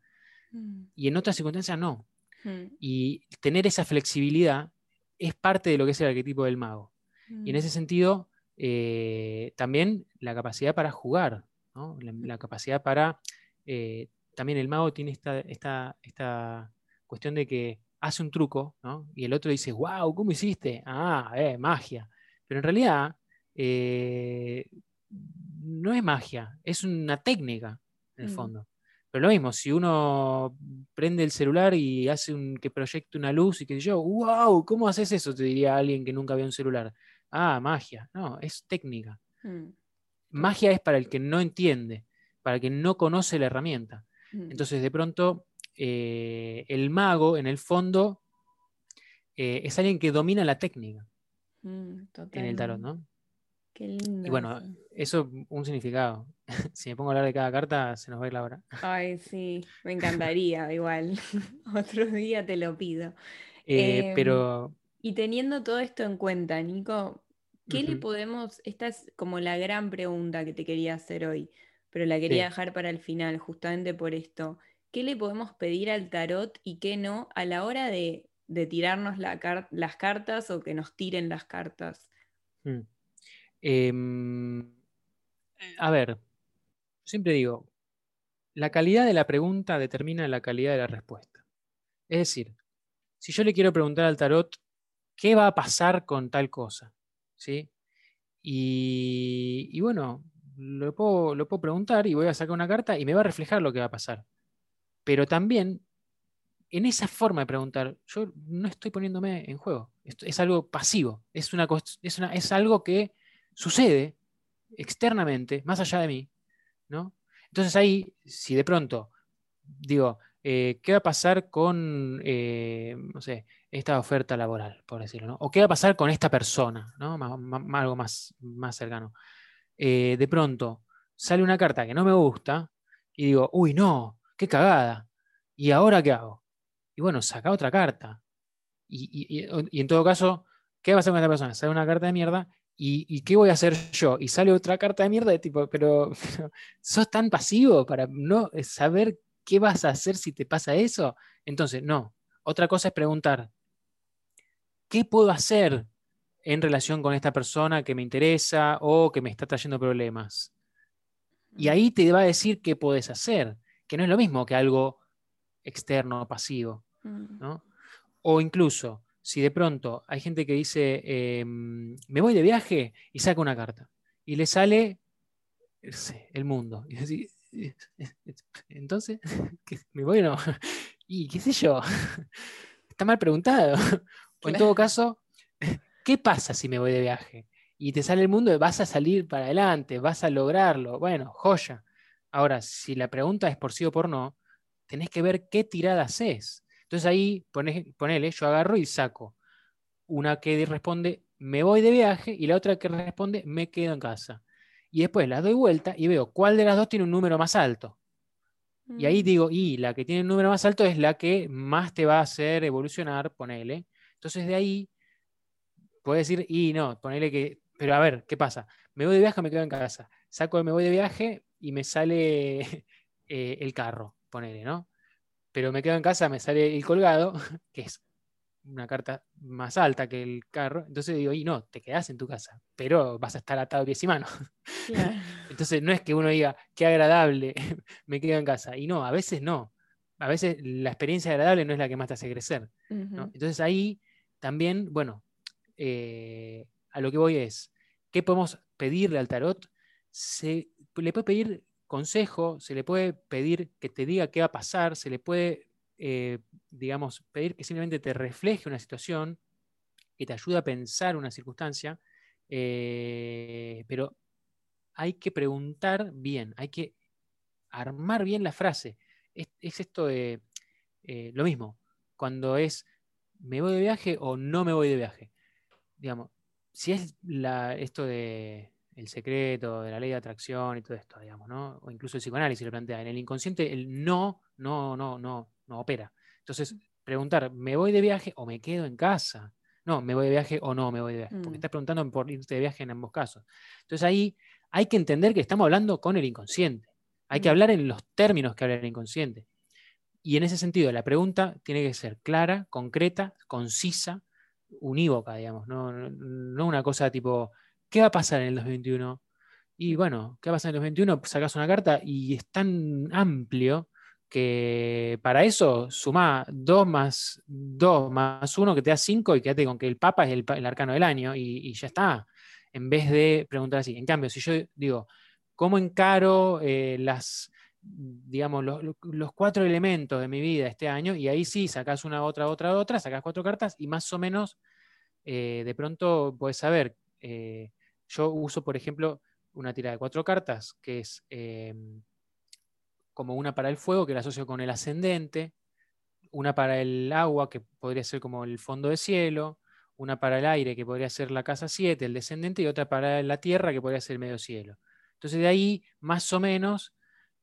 mm. y en otras circunstancias no. Mm. Y tener esa flexibilidad es parte de lo que es el arquetipo del mago. Y en mm. ese sentido, eh, también la capacidad para jugar, la, capacidad para... Eh, también el mago tiene esta, esta, esta cuestión de que hace un truco, ¿no? Y el otro dice, wow, ¿cómo hiciste? Ah, eh, magia. Pero en realidad eh, no es magia, es una técnica, en el mm. fondo. Pero lo mismo, si uno prende el celular y hace un, que proyecte una luz y que yo, wow, ¿cómo haces eso? Te diría alguien que nunca vio un celular. Ah, magia. No, es técnica. Mm. Magia es para el que no entiende, para el que no conoce la herramienta. Mm. Entonces, de pronto, eh, el mago, en el fondo, eh, es alguien que domina la técnica mm, en el tarot, ¿no? Qué lindo. Y bueno, eso un significado. [LAUGHS] si me pongo a hablar de cada carta, se nos va a ir la hora. Ay, sí, me encantaría, igual. [LAUGHS] Otro día te lo pido. Eh, pero. Y teniendo todo esto en cuenta, Nico, ¿qué le podemos.? Esta es como la gran pregunta que te quería hacer hoy, pero la quería dejar para el final, justamente por esto qué le podemos pedir al tarot y qué no a la hora de, tirarnos las cartas o que nos tiren las cartas. Hmm. Em, a ver, siempre digo, la calidad de la pregunta determina la calidad de la respuesta. Es decir, si yo le quiero preguntar al tarot, ¿qué va a pasar con tal cosa? ¿Sí? Y, bueno, lo puedo, lo puedo preguntar y voy a sacar una carta y me va a reflejar lo que va a pasar. Pero también en esa forma de preguntar, yo no estoy poniéndome en juego. es algo pasivo, es, una, es, una, es algo que sucede externamente, más allá de mí. ¿no? Entonces ahí, si de pronto digo, eh, ¿qué va a pasar con, eh, no sé, esta oferta laboral, por decirlo? ¿O qué va a pasar con esta persona? ¿no? algo más, más cercano. Eh, de pronto sale una carta que no me gusta y digo, uy, no, qué cagada. ¿Y ahora qué hago? Y bueno, saca otra carta. Y, en todo caso, ¿qué va a hacer con esta persona? Sale una carta de mierda. ¿Y, qué voy a hacer yo? Y sale otra carta de mierda de tipo, pero, [LAUGHS] sos tan pasivo para no saber qué vas a hacer si te pasa eso. Entonces, no. Otra cosa es preguntar, ¿qué puedo hacer en relación con esta persona que me interesa o que me está trayendo problemas? Y ahí te va a decir qué puedes hacer que no es lo mismo que algo externo, pasivo. Mm. O incluso, si de pronto hay gente que dice, em, me voy de viaje y saca una carta, y le sale el mundo. [LAUGHS] entonces, [LAUGHS] ¿me voy o no? [LAUGHS] Y qué sé yo, está mal preguntado. O en todo caso, ¿qué pasa si me voy de viaje? Y te sale el mundo, vas a salir para adelante, vas a lograrlo. Bueno, joya. Ahora, si la pregunta es por sí o por no, tenés que ver qué tirada haces. Entonces ahí ponele, yo agarro y saco una que responde me voy de viaje y la otra que responde me quedo en casa. Y después las doy vuelta y veo cuál de las dos tiene un número más alto. Y ahí mm. digo, y la que tiene un número más alto es la que más te va a hacer evolucionar, ponele. Entonces de ahí puedes decir, y no, ponele que, pero a ver, ¿qué pasa? Me voy de viaje, me quedo en casa. Saco, me voy de viaje, y me sale [LAUGHS] eh, el carro, ponele, ¿no? Pero me quedo en casa, me sale el colgado, [LAUGHS] que es una carta más alta que el carro. Entonces digo, y no, te quedas en tu casa, pero vas a estar atado pies y manos. [LAUGHS] Entonces no es que uno diga, qué agradable, [LAUGHS] me quedo en casa. Y no, a veces no. A veces la experiencia agradable no es la que más te hace crecer. Entonces ahí también, bueno, eh, a lo que voy es, ¿qué podemos pedirle al tarot? Se, le puede pedir consejo, se le puede pedir que te diga qué va a pasar, se le puede, eh, digamos, pedir que simplemente te refleje una situación, que te ayude a pensar una circunstancia, eh, pero hay que preguntar bien, hay que armar bien la frase. Es, esto de lo mismo, cuando es me voy de viaje o no me voy de viaje digamos, si es esto de el secreto, de la ley de atracción y todo esto, digamos, ¿no? O incluso el psicoanálisis lo plantea. En el inconsciente el no, no, no, no, no opera. Entonces, preguntar, ¿me voy de viaje o me quedo en casa? No, ¿me voy de viaje o no me voy de viaje? Porque mm. estás preguntando por irte de viaje en ambos casos. Entonces ahí hay que entender que estamos hablando con el inconsciente. Hay que mm. hablar en los términos que habla el inconsciente. Y en ese sentido, la pregunta tiene que ser clara, concreta, concisa, unívoca, digamos, no, no, una cosa tipo, ¿qué va a pasar en el 2021? Y bueno, ¿qué va a pasar en el 2021? Sacas una carta y es tan amplio que para eso suma 2 más 2 más 1 que te da 5 y quédate con que el Papa es el, arcano del año y, ya está. En vez de preguntar así. En cambio, si yo digo, ¿cómo encaro eh, las, digamos, los, cuatro elementos de mi vida este año, y ahí sí, sacas una, otra, otra, otra, sacas cuatro cartas y más o menos eh, de pronto puedes saber. Eh, yo uso, por ejemplo, una tira de cuatro cartas, que es eh, como una para el fuego, que la asocio con el ascendente, una para el agua, que podría ser como el fondo de cielo, una para el aire, que podría ser la casa 7, el descendente, y otra para la tierra, que podría ser el medio cielo. Entonces de ahí, más o menos,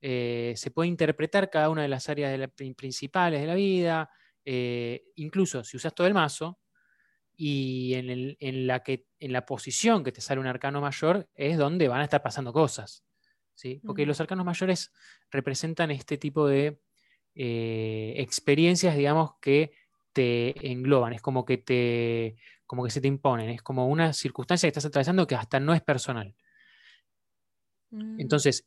eh, se puede interpretar cada una de las áreas principales de la vida, eh, incluso si usas todo el mazo, y en, la que, en la posición que te sale un arcano mayor es donde van a estar pasando cosas. ¿sí? Porque los arcanos mayores representan este tipo de eh, experiencias, digamos, que te engloban, es como que, te, como que se te imponen, es como una circunstancia que estás atravesando que hasta no es personal. Mm. Entonces,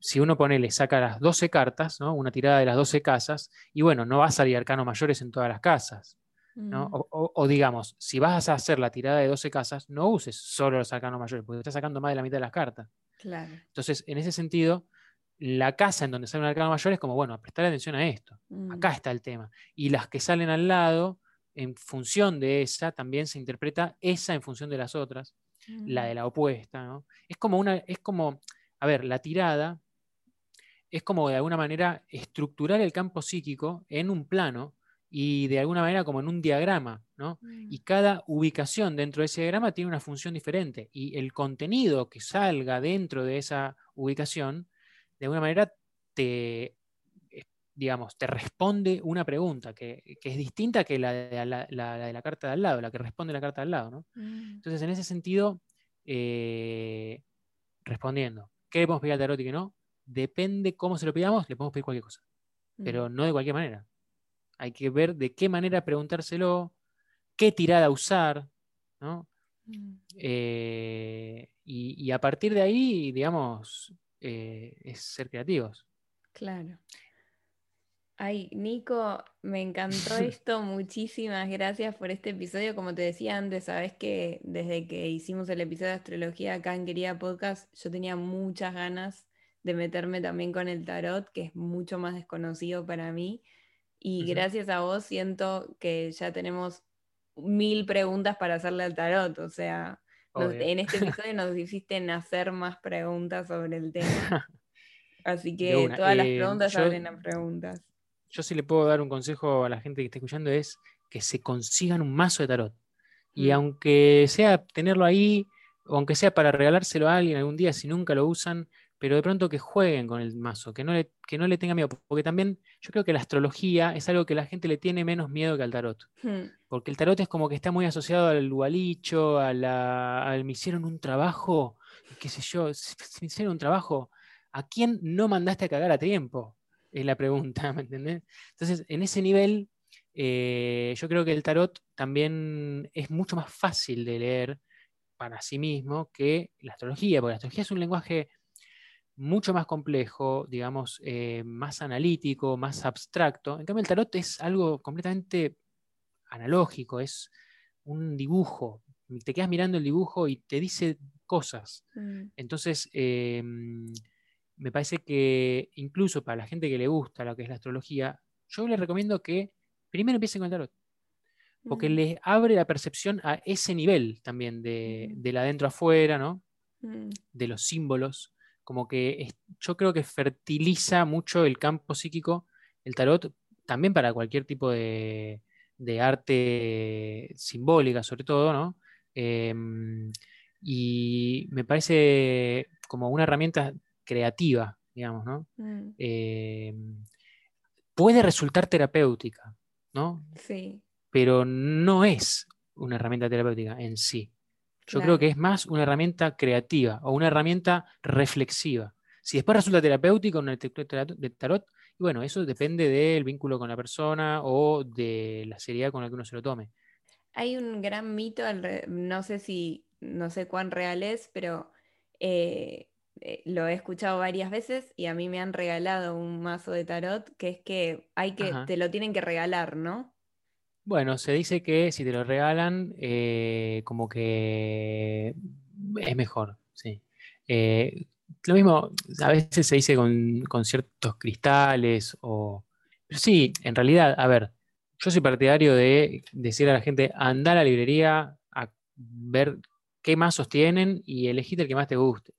si uno pone, le saca las 12 cartas, una tirada de las 12 casas, y bueno, no va a salir arcanos mayores en todas las casas. Mm. O, digamos, si vas a hacer la tirada de 12 casas, no uses solo los arcanos mayores, porque estás sacando más de la mitad de las cartas. Entonces, en ese sentido, la casa en donde sale un arcano mayor es como, bueno, prestar atención a esto. Mm. Acá está el tema. Y las que salen al lado, en función de esa, también se interpreta esa en función de las otras, la de la opuesta. Es como una, es como, a ver, la tirada es como de alguna manera estructurar el campo psíquico en un plano y de alguna manera como en un diagrama, ¿no? Mm. Y cada ubicación dentro de ese diagrama tiene una función diferente y el contenido que salga dentro de esa ubicación, de alguna manera te, eh, digamos, te responde una pregunta que, es distinta que la de la, carta de al lado, la que responde la carta de al lado, ¿no? Mm. Entonces, en ese sentido, eh, respondiendo, ¿Qué le podemos pedir al tarot y qué no? Depende cómo se lo pidamos, le podemos pedir cualquier cosa. Pero no de cualquier manera. Hay que ver de qué manera preguntárselo, qué tirada usar, ¿no? Eh, y, a partir de ahí, digamos, eh, es ser creativos. Claro. Ay, Nico, me encantó [LAUGHS] esto. Muchísimas gracias por este episodio. Como te decía antes, sabes que desde que hicimos el episodio de astrología acá en Querida Podcast, yo tenía muchas ganas de meterme también con el tarot, que es mucho más desconocido para mí. Y gracias a vos siento que ya tenemos mil preguntas para hacerle al tarot. O sea, en este episodio [LAUGHS] nos hiciste hacer más preguntas sobre el tema. [LAUGHS] Así que todas las eh, preguntas abren a preguntas yo sí le puedo dar un consejo a la gente que está escuchando es que se consigan un mazo de tarot. Y mm. aunque sea tenerlo ahí, o aunque sea para regalárselo a alguien algún día si nunca lo usan, pero de pronto que jueguen con el mazo, que no le, que no le tengan miedo, porque también yo creo que la astrología es algo que la gente le tiene menos miedo que al tarot, hmm. porque el tarot es como que está muy asociado al dualicho, a la, al me hicieron un trabajo, qué sé yo, me hicieron un trabajo, ¿a quién no mandaste a cagar a tiempo? Es la pregunta, [LAUGHS] ¿me entendés? Entonces, en ese nivel, eh, yo creo que el tarot también es mucho más fácil de leer para sí mismo que la astrología, porque la astrología es un lenguaje mucho más complejo, digamos, eh, más analítico, más abstracto. En cambio, el tarot es algo completamente analógico, es un dibujo. Te quedas mirando el dibujo y te dice cosas. Mm. Entonces, em, me parece que incluso para la gente que le gusta lo que es la astrología, yo les recomiendo que primero empiecen con el tarot. Porque mm. les abre la percepción a ese nivel también de, mm. del adentro afuera, ¿no? De los símbolos como que yo creo que fertiliza mucho el campo psíquico, el tarot, también para cualquier tipo de, arte simbólica, sobre todo, ¿no? Em, y me parece como una herramienta creativa, digamos, ¿no? Mm. Em, puede resultar terapéutica, ¿no? Sí. Pero no es una herramienta terapéutica en sí. Yo creo que es más una herramienta creativa o una herramienta reflexiva. Si después resulta terapéutico una lectura de tarot, y bueno, eso depende del vínculo con la persona o de la seriedad con la que uno se lo tome. Hay un gran mito, no sé si, no sé cuán real es, pero eh, eh, lo he escuchado varias veces y a mí me han regalado un mazo de tarot, que es que hay que, te lo tienen que regalar, ¿no? Bueno, se dice que si te lo regalan, eh, como que es mejor, sí. Eh, lo mismo, a veces se dice con, ciertos cristales o... Pero sí, en realidad, a ver, yo soy partidario de decir a la gente, anda a la librería a ver qué mazos tienen y elegite el que más te guste.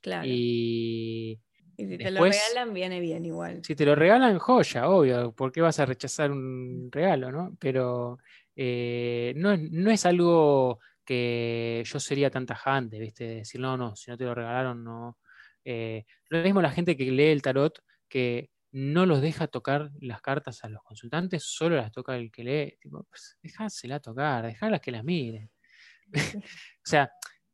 Claro. Y y si te lo regalan, viene bien igual. Si te lo regalan, joya, obvio, ¿por qué vas a rechazar un regalo, no? Pero eh, no, es algo que yo sería tan tajante, ¿viste? decir, no, no, si no te lo regalaron, no. Eh, lo mismo la gente que lee el tarot, que no los deja tocar las cartas a los consultantes, solo las toca el que lee. Tipo, pues, dejásela tocar, dejarlas que las miren. [LAUGHS] o sea,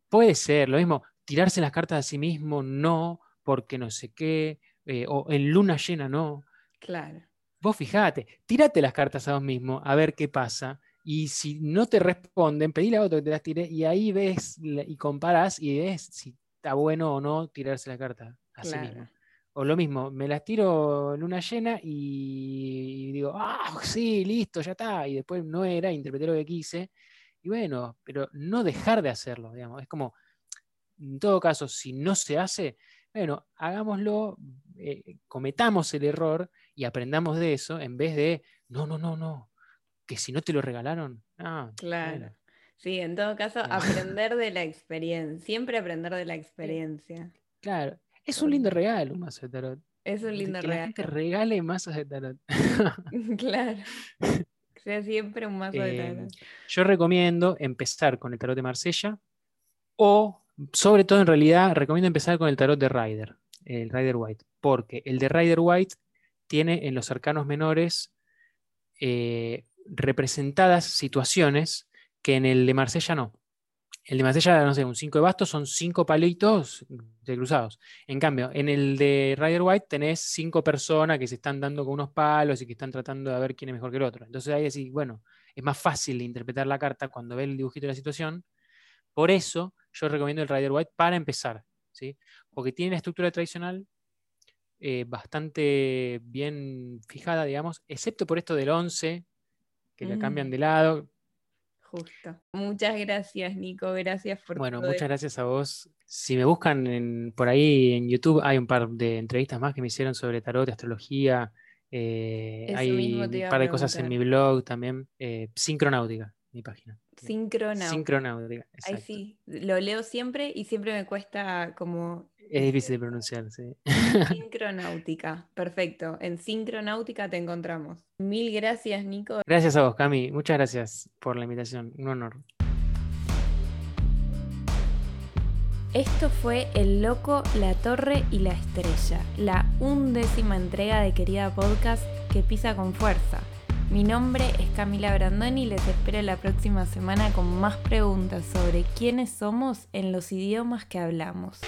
puede ser, lo mismo, tirarse las cartas a sí mismo, no porque no sé qué, eh, o en luna llena no. Claro. Vos fijate, tírate las cartas a vos mismo a ver qué pasa. Y si no te responden, pedile a otro que te las tire y ahí ves y comparas y ves si está bueno o no tirarse la carta a sí mismo. O lo mismo, me las tiro luna llena y digo, ah, sí, listo, ya está. Y después no era, interpreté lo que quise. Y bueno, pero no dejar de hacerlo, digamos. Es como, en todo caso, si no se hace, bueno, hagámoslo, eh, cometamos el error y aprendamos de eso en vez de, no, no, no, no, que si no te lo regalaron. Ah, claro. Sí, en todo caso, aprender de la experiencia, siempre aprender de la experiencia. Claro, es un lindo regalo un mazo de tarot. Es un lindo que regalo. La gente regale mazos de tarot. [LAUGHS] claro. [LAUGHS] sea siempre un mazo de tarot. Eh, yo recomiendo empezar con el tarot de Marsella o sobre todo, en realidad, recomiendo empezar con el tarot de Rider, el Rider White, porque el de Rider White tiene en los arcanos menores eh, representadas situaciones que en el de Marsella no. El de Marsella, no sé, un 5 de bastos son 5 palitos de cruzados. En cambio, en el de Rider White tenés 5 personas que se están dando con unos palos y que están tratando de ver quién es mejor que el otro. Entonces ahí decís, bueno, es más fácil interpretar la carta cuando ve el dibujito de la situación. Por eso yo recomiendo el Rider White para empezar, ¿sí? porque tiene la estructura tradicional eh, bastante bien fijada, digamos, excepto por esto del 11, que la cambian mm. de lado. Justo. Muchas gracias, Nico. Gracias por. Bueno, muchas gracias a vos. Si me buscan por ahí en YouTube, hay un par de entrevistas más que me hicieron sobre tarot, astrología. Eh, hay un par de cosas en mi blog también. Eh, Sincronáutica, mi página. Sincronáutica. Sincronáutica. Ay, sí, lo leo siempre y siempre me cuesta como. Es difícil de pronunciar, sí. [LAUGHS] Sincronáutica, perfecto. En Sincronáutica te encontramos. Mil gracias, Nico. Gracias a vos, Cami. Muchas gracias por la invitación. Un honor. Esto fue El Loco, la Torre y la Estrella, la undécima entrega de Querida Podcast que pisa con fuerza mi nombre es Camila Brandoni y les espero la próxima semana con más preguntas sobre quiénes somos en los idiomas que hablamos.